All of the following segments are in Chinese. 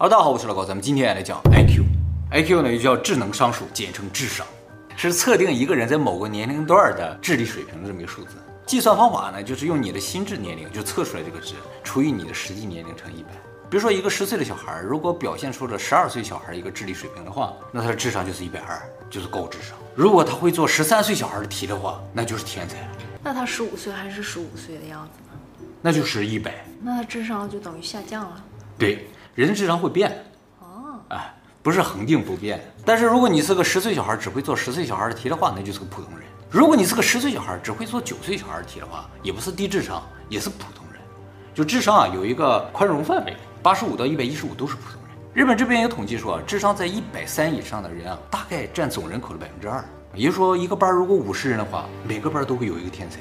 哈喽，大家好，我是老高，咱们今天来讲 IQ。IQ 呢又叫智能商数，简称智商，是测定一个人在某个年龄段的智力水平的这么一个数字。计算方法呢，就是用你的心智年龄就测出来这个值，除以你的实际年龄乘一百。比如说一个十岁的小孩，如果表现出了十二岁小孩一个智力水平的话，那他的智商就是一百二，就是高智商。如果他会做十三岁小孩的题的话，那就是天才。那他十五岁还是十五岁的样子呢？那就是一百。那他智商就等于下降了。对。人的智商会变，哦，哎，不是恒定不变。但是如果你是个十岁小孩，只会做十岁小孩的题的话，那就是个普通人；如果你是个十岁小孩，只会做九岁小孩的题的话，也不是低智商，也是普通人。就智商啊，有一个宽容范围，八十五到一百一十五都是普通人。日本这边有统计说啊，智商在一百三以上的人啊，大概占总人口的百分之二。也就是说，一个班如果五十人的话，每个班都会有一个天才，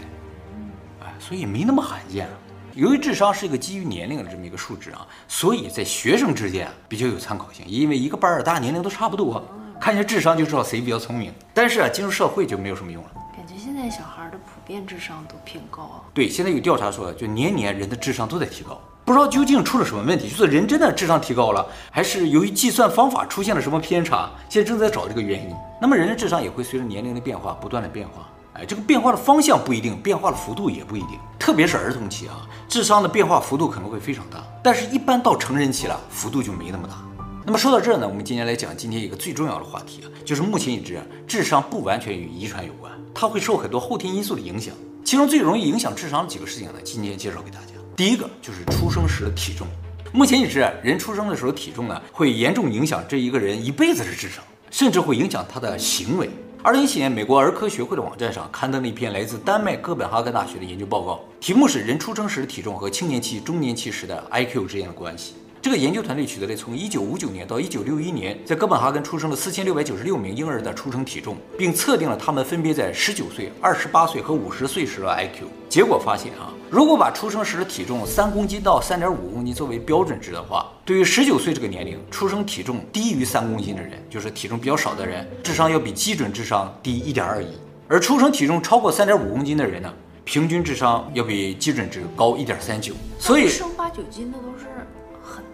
哎，所以没那么罕见啊。由于智商是一个基于年龄的这么一个数值啊，所以在学生之间比较有参考性。因为一个班儿大家年龄都差不多，看一下智商就知道谁比较聪明。但是啊，进入社会就没有什么用了。感觉现在小孩的普遍智商都偏高啊。对，现在有调查说，就年年人的智商都在提高，不知道究竟出了什么问题，就是人真的智商提高了，还是由于计算方法出现了什么偏差？现在正在找这个原因。那么人的智商也会随着年龄的变化不断的变化。哎，这个变化的方向不一定，变化的幅度也不一定，特别是儿童期啊，智商的变化幅度可能会非常大。但是，一般到成人期了，幅度就没那么大。那么说到这儿呢，我们今天来讲今天一个最重要的话题啊，就是目前已知，智商不完全与遗传有关，它会受很多后天因素的影响。其中最容易影响智商的几个事情呢，今天介绍给大家。第一个就是出生时的体重。目前已知，人出生的时候体重呢，会严重影响这一个人一辈子的智商，甚至会影响他的行为。二零一七年，美国儿科学会的网站上刊登了一篇来自丹麦哥本哈根大学的研究报告，题目是“人出生时的体重和青年期、中年期时的 IQ 之间的关系”。这个研究团队取得了从一九五九年到一九六一年在哥本哈根出生的四千六百九十六名婴儿的出生体重，并测定了他们分别在十九岁、二十八岁和五十岁时的 IQ。结果发现啊，如果把出生时的体重三公斤到三点五公斤作为标准值的话，对于十九岁这个年龄出生体重低于三公斤的人，就是体重比较少的人，智商要比基准智商低一点二一；而出生体重超过三点五公斤的人呢，平均智商要比基准值高一点三九。所以生八九斤的都是。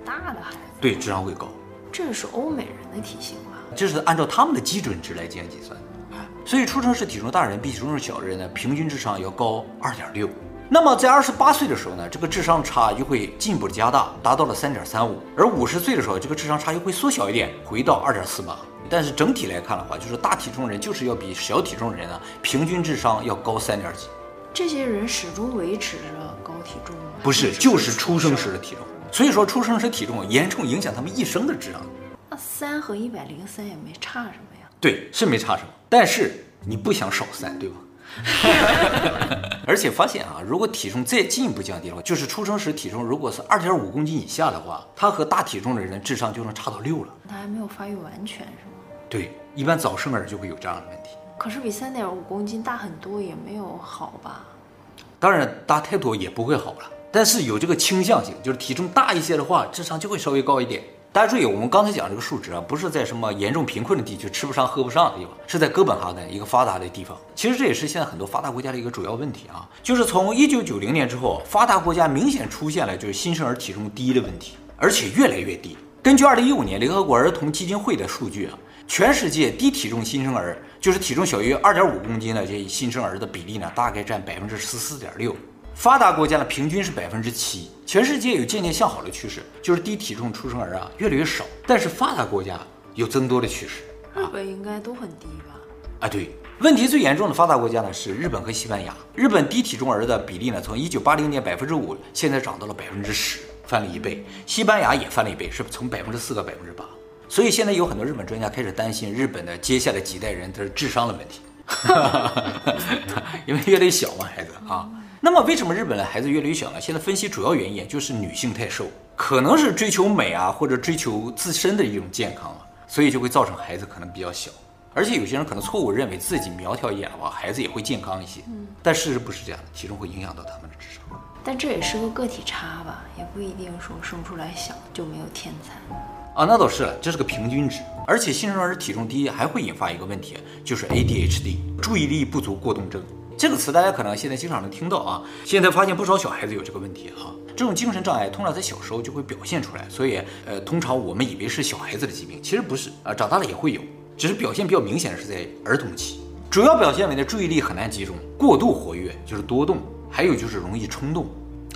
大的孩子对智商会高，这是欧美人的体型吧？这是按照他们的基准值来进行计算。所以出生时体重大人比体重小的人呢，平均智商要高二点六。那么在二十八岁的时候呢，这个智商差就会进一步的加大，达到了三点三五。而五十岁的时候，这个智商差又会缩小一点，回到二点四八。但是整体来看的话，就是大体重人就是要比小体重人呢，平均智商要高三点几。这些人始终维持着高体重吗？不是，就是出生时的体重。所以说，出生时体重严重影响他们一生的质量。那三和一百零三也没差什么呀？对，是没差什么。但是你不想少三，对吧？而且发现啊，如果体重再进一步降低的话，就是出生时体重如果是二点五公斤以下的话，他和大体重的人智商就能差到六了。他还没有发育完全是吗？对，一般早生儿就会有这样的问题。可是比三点五公斤大很多也没有好吧？当然，大太多也不会好了。但是有这个倾向性，就是体重大一些的话，智商就会稍微高一点。大家注意，我们刚才讲这个数值啊，不是在什么严重贫困的地区吃不上喝不上的地方，是在哥本哈根一个发达的地方。其实这也是现在很多发达国家的一个主要问题啊，就是从一九九零年之后，发达国家明显出现了就是新生儿体重低的问题，而且越来越低。根据二零一五年联合国儿童基金会的数据啊，全世界低体重新生儿，就是体重小于二点五公斤的这新生儿的比例呢，大概占百分之十四点六。发达国家呢平均是百分之七，全世界有渐渐向好的趋势，就是低体重出生儿啊越来越少，但是发达国家有增多的趋势。日本应该都很低吧？啊，对，问题最严重的发达国家呢是日本和西班牙。日本低体重儿的比例呢从一九八零年百分之五，现在涨到了百分之十，翻了一倍。西班牙也翻了一倍，是从百分之四到百分之八。所以现在有很多日本专家开始担心日本的接下来几代人的智商的问题，因为越来越小嘛，孩子啊。那么为什么日本的孩子越来越小呢？现在分析主要原因就是女性太瘦，可能是追求美啊，或者追求自身的一种健康啊，所以就会造成孩子可能比较小。而且有些人可能错误认为自己苗条一点的话，孩子也会健康一些。嗯，但事实不是这样的，体重会影响到他们的智商。但这也是个个体差吧，也不一定说生出来小就没有天才。啊，那倒是了，这是个平均值，而且新生儿体重低还会引发一个问题，就是 ADHD，注意力不足过动症。这个词大家可能现在经常能听到啊。现在发现不少小孩子有这个问题哈、这种精神障碍通常在小时候就会表现出来，所以呃，通常我们以为是小孩子的疾病，其实不是啊，长大了也会有，只是表现比较明显的是在儿童期，主要表现为呢注意力很难集中，过度活跃就是多动，还有就是容易冲动，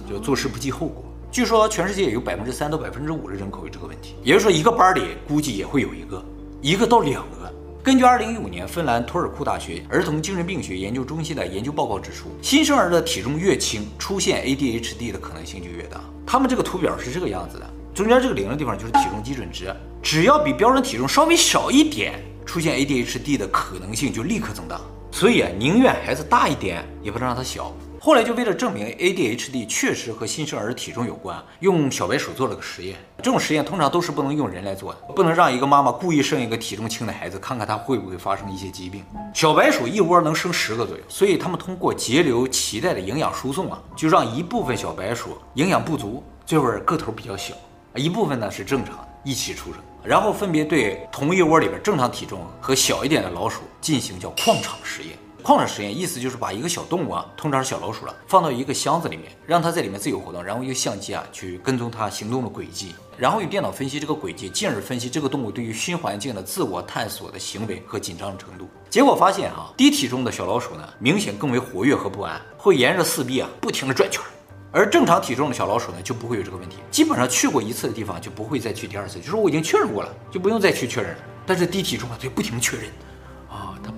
就做事不计后果。据说全世界有百分之三到百分之五的人口有这个问题，也就是说一个班里估计也会有一个，一个到两个。根据二零一五年芬兰托尔库大学儿童精神病学研究中心的研究报告指出，新生儿的体重越轻，出现 ADHD 的可能性就越大。他们这个图表是这个样子的，中间这个零的地方就是体重基准值，只要比标准体重稍微少一点，出现 ADHD 的可能性就立刻增大。所以啊，宁愿孩子大一点，也不能让他小。后来就为了证明 ADHD 确实和新生儿体重有关，用小白鼠做了个实验。这种实验通常都是不能用人来做的，不能让一个妈妈故意生一个体重轻的孩子，看看他会不会发生一些疾病。小白鼠一窝能生十个左右，所以他们通过节流脐带的营养输送啊，就让一部分小白鼠营养不足，最后个头比较小，一部分呢是正常的，一起出生，然后分别对同一窝里边正常体重和小一点的老鼠进行叫矿场实验。矿场实验意思就是把一个小动物啊，通常是小老鼠了，放到一个箱子里面，让它在里面自由活动，然后用相机啊去跟踪它行动的轨迹，然后用电脑分析这个轨迹，进而分析这个动物对于新环境的自我探索的行为和紧张程度。结果发现啊，低体重的小老鼠呢，明显更为活跃和不安，会沿着四壁啊不停地转圈，而正常体重的小老鼠呢就不会有这个问题，基本上去过一次的地方就不会再去第二次，就是我已经确认过了，就不用再去确认了。但是低体重啊，就不停确认。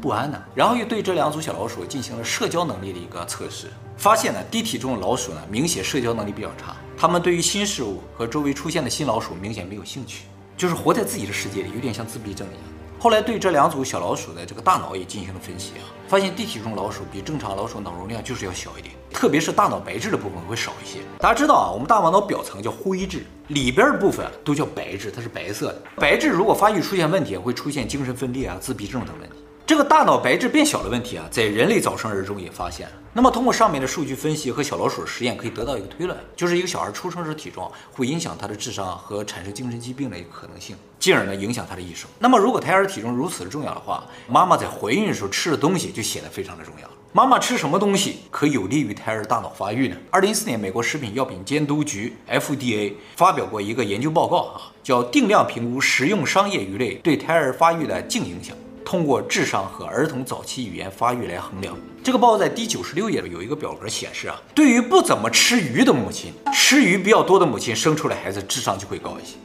不安呢，然后又对这两组小老鼠进行了社交能力的一个测试，发现呢，低体重的老鼠呢，明显社交能力比较差，它们对于新事物和周围出现的新老鼠明显没有兴趣，就是活在自己的世界里，有点像自闭症一样。后来对这两组小老鼠的这个大脑也进行了分析啊，发现低体重老鼠比正常老鼠脑容量就是要小一点，特别是大脑白质的部分会少一些。大家知道啊，我们大脑表层叫灰质，里边的部分都叫白质，它是白色的。白质如果发育出现问题，会出现精神分裂啊、自闭症等问题。这个大脑白质变小的问题啊，在人类早生儿中也发现了。那么通过上面的数据分析和小老鼠实验，可以得到一个推论，就是一个小孩出生时体重会影响他的智商和产生精神疾病的一个可能性，进而呢影响他的一生。那么如果胎儿体重如此的重要的话，妈妈在怀孕的时候吃的东西就显得非常的重要。妈妈吃什么东西可有利于胎儿大脑发育呢？二零一四年，美国食品药品监督局 FDA 发表过一个研究报告啊，叫定量评估食用商业鱼类对胎儿发育的净影响。通过智商和儿童早期语言发育来衡量。这个报告在第九十六页有一个表格显示啊，对于不怎么吃鱼的母亲，吃鱼比较多的母亲生出来孩子智商就会高一些。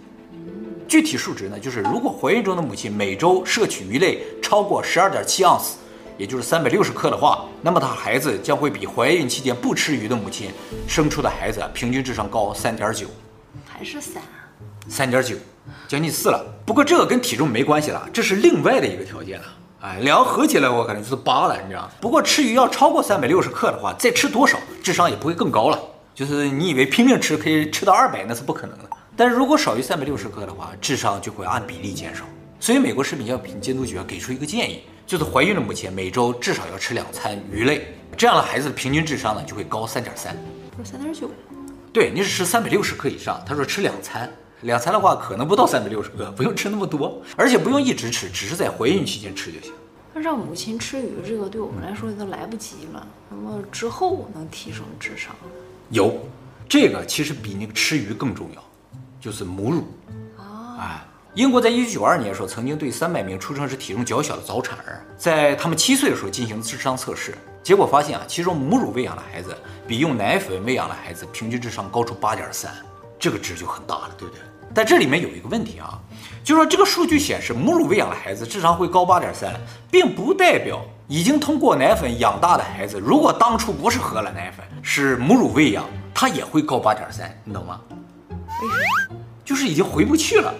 具体数值呢，就是如果怀孕中的母亲每周摄取鱼类超过十二点七盎司，也就是三百六十克的话，那么她孩子将会比怀孕期间不吃鱼的母亲生出的孩子平均智商高三点九。还是三？三点九。将近四了，不过这个跟体重没关系了，这是另外的一个条件了。哎，两个合起来我感觉就是八了，你知道吗？不过吃鱼要超过三百六十克的话，再吃多少智商也不会更高了。就是你以为拼命吃可以吃到二百，那是不可能的。但是如果少于三百六十克的话，智商就会按比例减少。所以美国食品药品监督局啊给出一个建议，就是怀孕的母亲每周至少要吃两餐鱼类，这样的孩子的平均智商呢就会高三点三。不是三点九？对，你是吃三百六十克以上，他说吃两餐。两餐的话，可能不到三百六十克，不用吃那么多，而且不用一直吃，只是在怀孕期间吃就行。那让母亲吃鱼，这个对我们来说都来不及了。那么之后能提升智商？有，这个其实比那个吃鱼更重要，就是母乳。啊，哎，英国在一九九二年的时候，曾经对三百名出生时体重较小的早产儿，在他们七岁的时候进行智商测试，结果发现啊，其中母乳喂养的孩子比用奶粉喂养的孩子平均智商高出八点三，这个值就很大了，对不对？但这里面有一个问题啊，就是说这个数据显示母乳喂养的孩子智商会高八点三，并不代表已经通过奶粉养大的孩子，如果当初不是喝了奶粉，是母乳喂养，他也会高八点三，你懂吗？为什么？就是已经回不去了，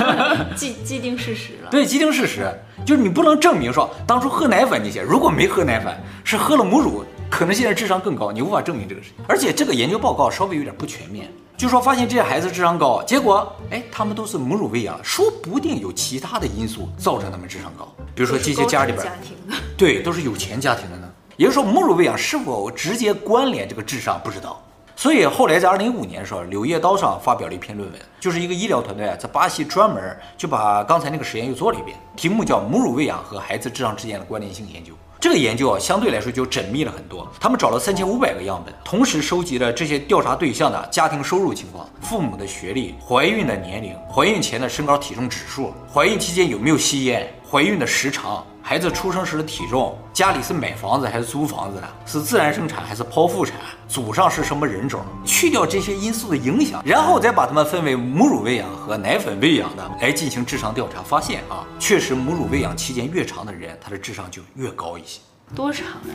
既既定事实了。对，既定事实就是你不能证明说当初喝奶粉那些，如果没喝奶粉，是喝了母乳，可能现在智商更高，你无法证明这个事情。而且这个研究报告稍微有点不全面。就说发现这些孩子智商高，结果哎，他们都是母乳喂养，说不定有其他的因素造成他们智商高，比如说这些家里边，家庭的对，都是有钱家庭的呢。也就是说，母乳喂养是否直接关联这个智商，不知道。所以后来在二零一五年的时候，《柳叶刀》上发表了一篇论文，就是一个医疗团队啊在巴西专门就把刚才那个实验又做了一遍，题目叫《母乳喂养和孩子智商之间的关联性研究》。这个研究啊，相对来说就缜密了很多。他们找了三千五百个样本，同时收集了这些调查对象的家庭收入情况、父母的学历、怀孕的年龄、怀孕前的身高体重指数、怀孕期间有没有吸烟、怀孕的时长。孩子出生时的体重，家里是买房子还是租房子的，是自然生产还是剖腹产，祖上是什么人种，去掉这些因素的影响，然后再把他们分为母乳喂养和奶粉喂养的来进行智商调查，发现啊，确实母乳喂养期间越长的人，他的智商就越高一些。多长呀？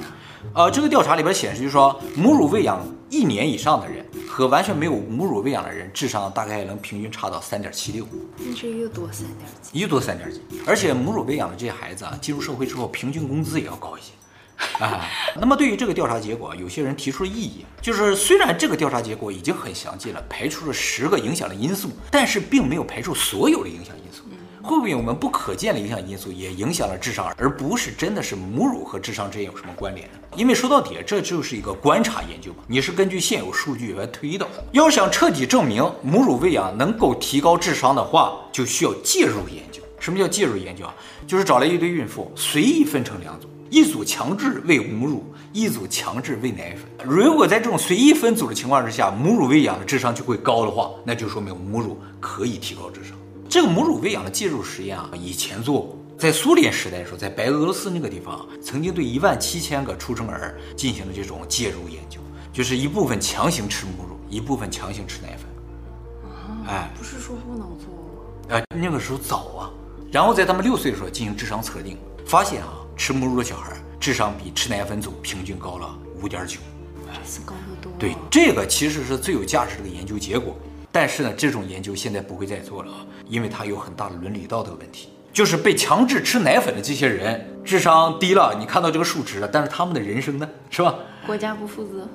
呃，这个调查里边显示，就是说母乳喂养一年以上的人和完全没有母乳喂养的人，智商大概能平均差到三点七六。那这又多三点几？又多三点几。而且母乳喂养的这些孩子啊，进入社会之后，平均工资也要高一些。啊，那么对于这个调查结果，有些人提出了异议，就是虽然这个调查结果已经很详尽了，排除了十个影响的因素，但是并没有排除所有的影响因素。会不会我们不可见的影响因素也影响了智商，而不是真的是母乳和智商之间有什么关联呢？因为说到底，这就是一个观察研究嘛，你是根据现有数据来推导的。要想彻底证明母乳喂养能够提高智商的话，就需要介入研究。什么叫介入研究啊？就是找来一堆孕妇，随意分成两组，一组强制喂母乳，一组强制喂奶粉。如果在这种随意分组的情况之下，母乳喂养的智商就会高的话，那就说明母乳可以提高智商。这个母乳喂养的介入实验啊，以前做过，在苏联时代的时候，在白俄罗斯那个地方，曾经对一万七千个出生儿进行了这种介入研究，就是一部分强行吃母乳，一部分强行吃奶粉。啊哎，不是说不能做吗？哎，那个时候早啊。然后在他们六岁的时候进行智商测定，发现啊，吃母乳的小孩智商比吃奶粉组平均高了五点九。这次高得多。对，这个其实是最有价值的研究结果。但是呢，这种研究现在不会再做了啊，因为它有很大的伦理道德问题。就是被强制吃奶粉的这些人，智商低了，你看到这个数值了，但是他们的人生呢，是吧？国家不负责，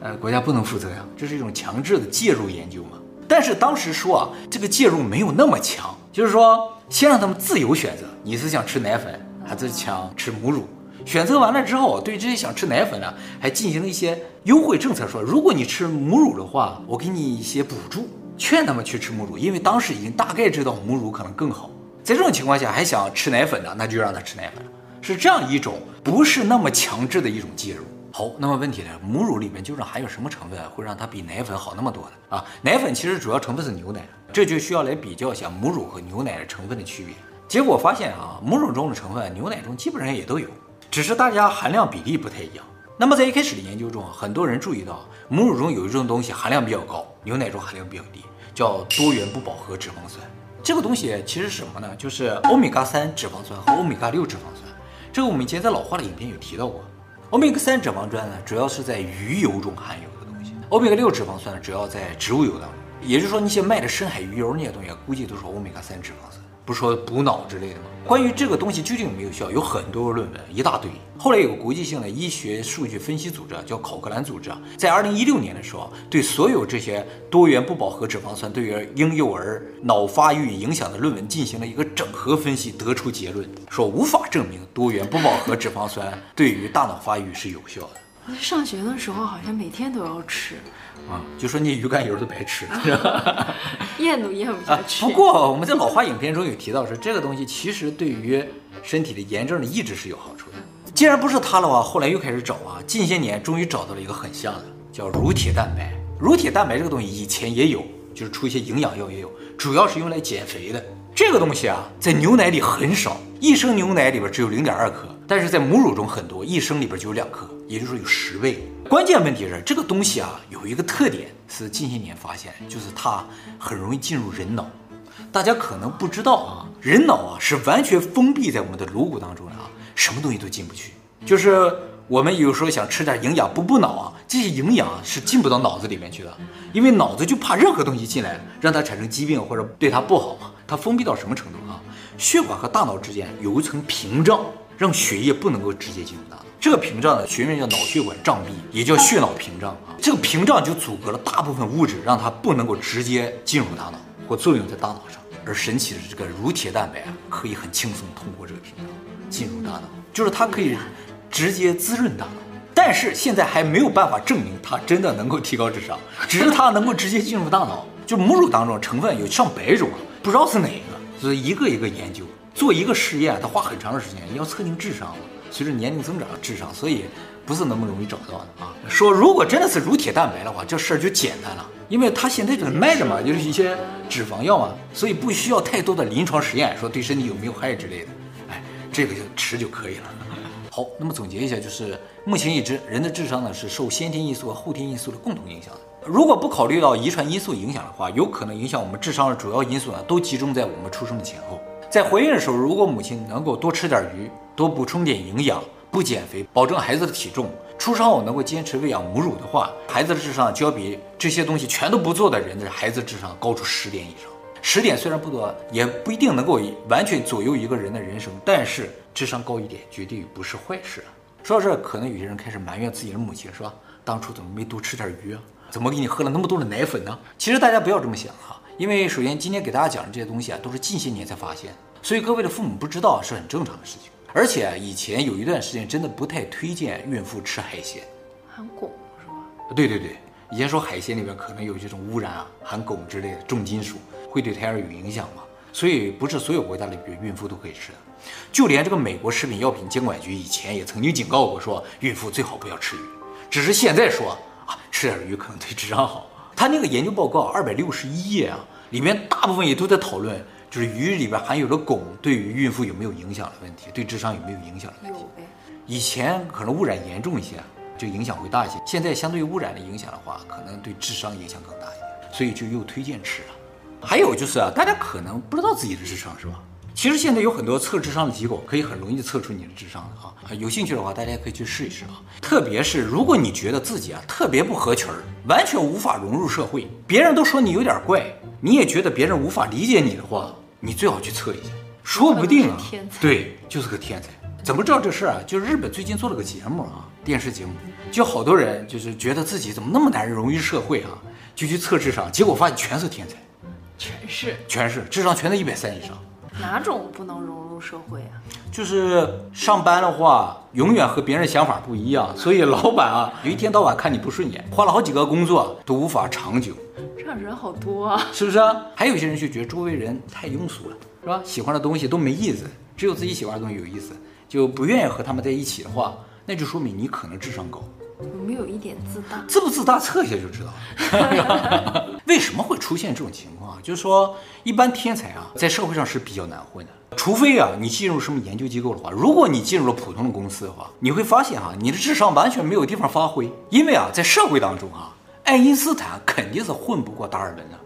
呃，国家不能负责呀，这是一种强制的介入研究嘛。但是当时说啊，这个介入没有那么强，就是说先让他们自由选择，你是想吃奶粉还是想吃母乳？选择完了之后，对这些想吃奶粉的，还进行了一些优惠政策，说如果你吃母乳的话，我给你一些补助，劝他们去吃母乳，因为当时已经大概知道母乳可能更好。在这种情况下，还想吃奶粉的，那就让他吃奶粉，是这样一种不是那么强制的一种介入。好，那么问题呢，母乳里面究竟含有什么成分会让它比奶粉好那么多呢？啊，奶粉其实主要成分是牛奶，这就需要来比较一下母乳和牛奶的成分的区别。结果发现啊，母乳中的成分，牛奶中基本上也都有。只是大家含量比例不太一样。那么在一开始的研究中，很多人注意到母乳中有一种东西含量比较高，牛奶中含量比较低，叫多元不饱和脂肪酸。这个东西其实是什么呢？就是欧米伽三脂肪酸和欧米伽六脂肪酸。这个我们以前在老化的影片有提到过。欧米伽三脂肪酸呢，主要是在鱼油中含有的东西；欧米伽六脂肪酸，主要在植物油当中。也就是说，那些卖的深海鱼油那些东西，估计都是欧米伽三脂肪酸。不是说补脑之类的吗？关于这个东西究竟有没有效，有很多论文，一大堆。后来有个国际性的医学数据分析组织啊，叫考克兰组织啊，在二零一六年的时候，对所有这些多元不饱和脂肪酸对于婴幼儿脑发育影响的论文进行了一个整合分析，得出结论说无法证明多元不饱和脂肪酸对于大脑发育是有效的。上学的时候好像每天都要吃，啊，就说你鱼肝油都白吃，是 吧？咽都咽不下去。不过我们在老花影片中有提到说，这个东西其实对于身体的炎症的抑制是有好处的。既然不是它的话，后来又开始找啊，近些年终于找到了一个很像的，叫乳铁蛋白。乳铁蛋白这个东西以前也有，就是出一些营养药也有，主要是用来减肥的。这个东西啊，在牛奶里很少，一升牛奶里边只有零点二克，但是在母乳中很多，一升里边就有两克，也就是说有十倍。关键问题是这个东西啊，有一个特点是近些年发现，就是它很容易进入人脑。大家可能不知道啊，人脑啊是完全封闭在我们的颅骨当中的啊，什么东西都进不去。就是我们有时候想吃点营养补补脑啊，这些营养是进不到脑子里面去的，因为脑子就怕任何东西进来让它产生疾病或者对它不好嘛。它封闭到什么程度啊？血管和大脑之间有一层屏障，让血液不能够直接进入大脑。这个屏障呢，学名叫脑血管障壁，也叫血脑屏障啊。这个屏障就阻隔了大部分物质，让它不能够直接进入大脑或作用在大脑上。而神奇的是，这个乳铁蛋白啊，可以很轻松通过这个屏障进入大脑，就是它可以直接滋润大脑。但是现在还没有办法证明它真的能够提高智商，只是它能够直接进入大脑。就母乳当中成分有上百种。不知道是哪一个，所以一个一个研究，做一个试验，他花很长的时间，你要测定智商嘛。随着年龄增长，智商，所以不是那么容易找到的啊。说如果真的是乳铁蛋白的话，这事儿就简单了，因为它现在就是卖着嘛，就是一些脂肪药嘛，所以不需要太多的临床实验，说对身体有没有害之类的。哎，这个就吃就可以了。好，那么总结一下，就是目前已知，人的智商呢是受先天因素和后天因素的共同影响的。如果不考虑到遗传因素影响的话，有可能影响我们智商的主要因素呢，都集中在我们出生的前后。在怀孕的时候，如果母亲能够多吃点鱼，多补充点营养，不减肥，保证孩子的体重，出生后能够坚持喂养母乳的话，孩子的智商就要比这些东西全都不做的人的孩子智商高出十点以上。十点虽然不多，也不一定能够完全左右一个人的人生，但是智商高一点绝对不是坏事。说到这，可能有些人开始埋怨自己的母亲，是吧？当初怎么没多吃点鱼啊？怎么给你喝了那么多的奶粉呢？其实大家不要这么想哈，因为首先今天给大家讲的这些东西啊，都是近些年才发现，所以各位的父母不知道是很正常的事情。而且啊，以前有一段时间真的不太推荐孕妇吃海鲜，含汞是吧？对对对，以前说海鲜里边可能有这种污染啊，含汞之类的重金属，会对胎儿有影响嘛。所以不是所有国家里边孕妇都可以吃的，就连这个美国食品药品监管局以前也曾经警告过，说孕妇最好不要吃鱼，只是现在说。啊，吃点鱼可能对智商好。他那个研究报告二百六十一页啊，里面大部分也都在讨论，就是鱼里边含有的汞对于孕妇有没有影响的问题，对智商有没有影响的问题。以前可能污染严重一些，就影响会大一些。现在相对于污染的影响的话，可能对智商影响更大一点，所以就又推荐吃了。还有就是啊，大家可能不知道自己的智商是吧？其实现在有很多测智商的机构，可以很容易测出你的智商的啊。有兴趣的话，大家可以去试一试啊。特别是如果你觉得自己啊特别不合群儿，完全无法融入社会，别人都说你有点怪，你也觉得别人无法理解你的话，你最好去测一下，说不定啊，对，就是个天才。怎么知道这事儿啊？就是日本最近做了个节目啊，电视节目，就好多人就是觉得自己怎么那么难融入社会啊，就去测智商，结果发现全是天才，全是，全是智商全在一百三以上。哪种不能融入社会啊？就是上班的话，永远和别人想法不一样，所以老板啊，有一天到晚看你不顺眼，换了好几个工作都无法长久。这样人好多啊，是不是啊？还有些人就觉得周围人太庸俗了，是吧？喜欢的东西都没意思，只有自己喜欢的东西有意思，就不愿意和他们在一起的话，那就说明你可能智商高。有没有一点自大？自不自大，测一下就知道了。为什么会出现这种情况？就是说，一般天才啊，在社会上是比较难混的。除非啊，你进入什么研究机构的话，如果你进入了普通的公司的话，你会发现哈、啊，你的智商完全没有地方发挥。因为啊，在社会当中啊，爱因斯坦肯定是混不过达尔文的。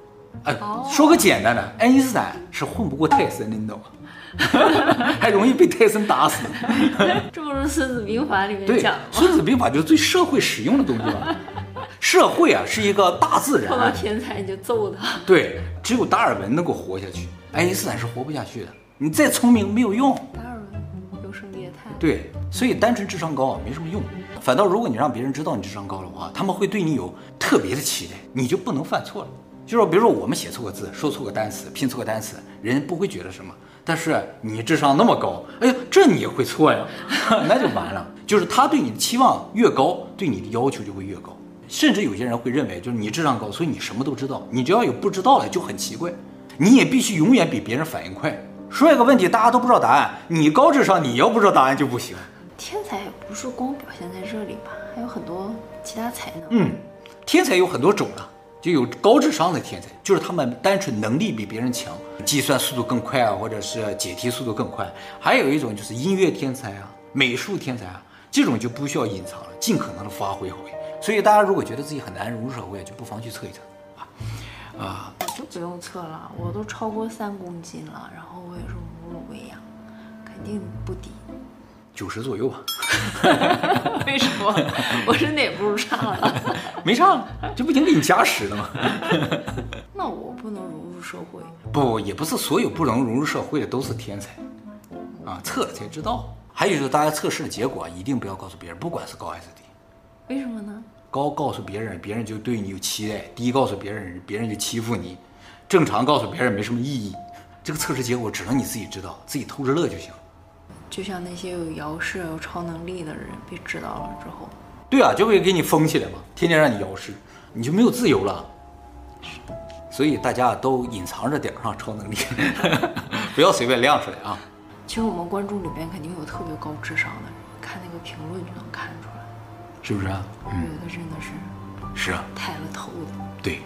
哎，说个简单的，爱因斯坦是混不过泰森的，你懂吗？还容易被泰森打死，这不是《孙子兵法》里面讲孙子兵法》就是最社会使用的东西嘛。社会啊，是一个大自然。碰到天才你就揍他。对，只有达尔文能够活下去，爱因斯坦是活不下去的。你再聪明没有用。达尔文优胜劣汰。对，所以单纯智商高啊没什么用。反倒如果你让别人知道你智商高的话，他们会对你有特别的期待，你就不能犯错了。就说比如说我们写错个字，说错个单词，拼错个单词，人不会觉得什么。但是你智商那么高，哎呀，这你也会错呀，那就完了。就是他对你的期望越高，对你的要求就会越高。甚至有些人会认为，就是你智商高，所以你什么都知道。你只要有不知道的就很奇怪，你也必须永远比别人反应快。说一个问题，大家都不知道答案，你高智商，你要不知道答案就不行。天才也不是光表现在这里吧，还有很多其他才能。嗯，天才有很多种啊。就有高智商的天才，就是他们单纯能力比别人强，计算速度更快啊，或者是解题速度更快。还有一种就是音乐天才啊，美术天才啊，这种就不需要隐藏了，尽可能的发挥好。所以大家如果觉得自己很难融入社会，就不妨去测一测啊。啊，我就不用测了，我都超过三公斤了，然后我也是母乳喂养，肯定不低。九十左右吧，为什么？我身体也不是差了，没差，这不已经给你加十了吗？那我不能融入社会？不，也不是所有不能融入社会的都是天才，啊，测了才知道。还有就是大家测试的结果一定不要告诉别人，不管是高还是低。为什么呢？高告诉别人，别人就对你有期待；低告诉别人，别人就欺负你；正常告诉别人没什么意义。这个测试结果只能你自己知道，自己偷着乐就行。就像那些有遥视、有超能力的人被知道了之后，对啊，就会给你封起来嘛，天天让你遥视，你就没有自由了。所以大家都隐藏着点儿哈超能力，不要随便亮出来啊。其实我们观众里边肯定有特别高智商的人，看那个评论就能看出来，是不是啊？有的真的是，是啊，抬了头的。对，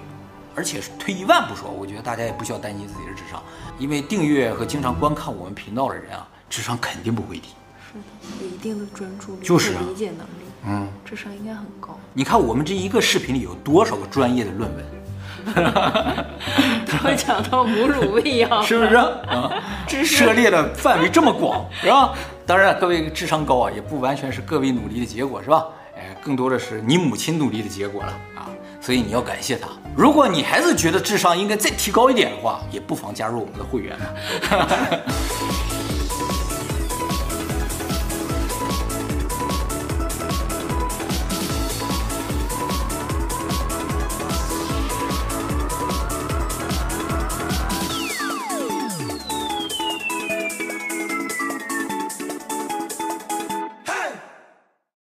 而且退一万步说，我觉得大家也不需要担心自己的智商，因为订阅和经常观看我们频道的人啊。智商肯定不会低，是的，有一定的专注力，就是、啊、理解能力，嗯，智商应该很高。你看我们这一个视频里有多少个专业的论文，都讲到母乳喂养，是不是啊？涉猎的范围这么广，是吧？当然，各位智商高啊，也不完全是各位努力的结果，是吧？哎，更多的是你母亲努力的结果了啊，所以你要感谢她。如果你还是觉得智商应该再提高一点的话，也不妨加入我们的会员。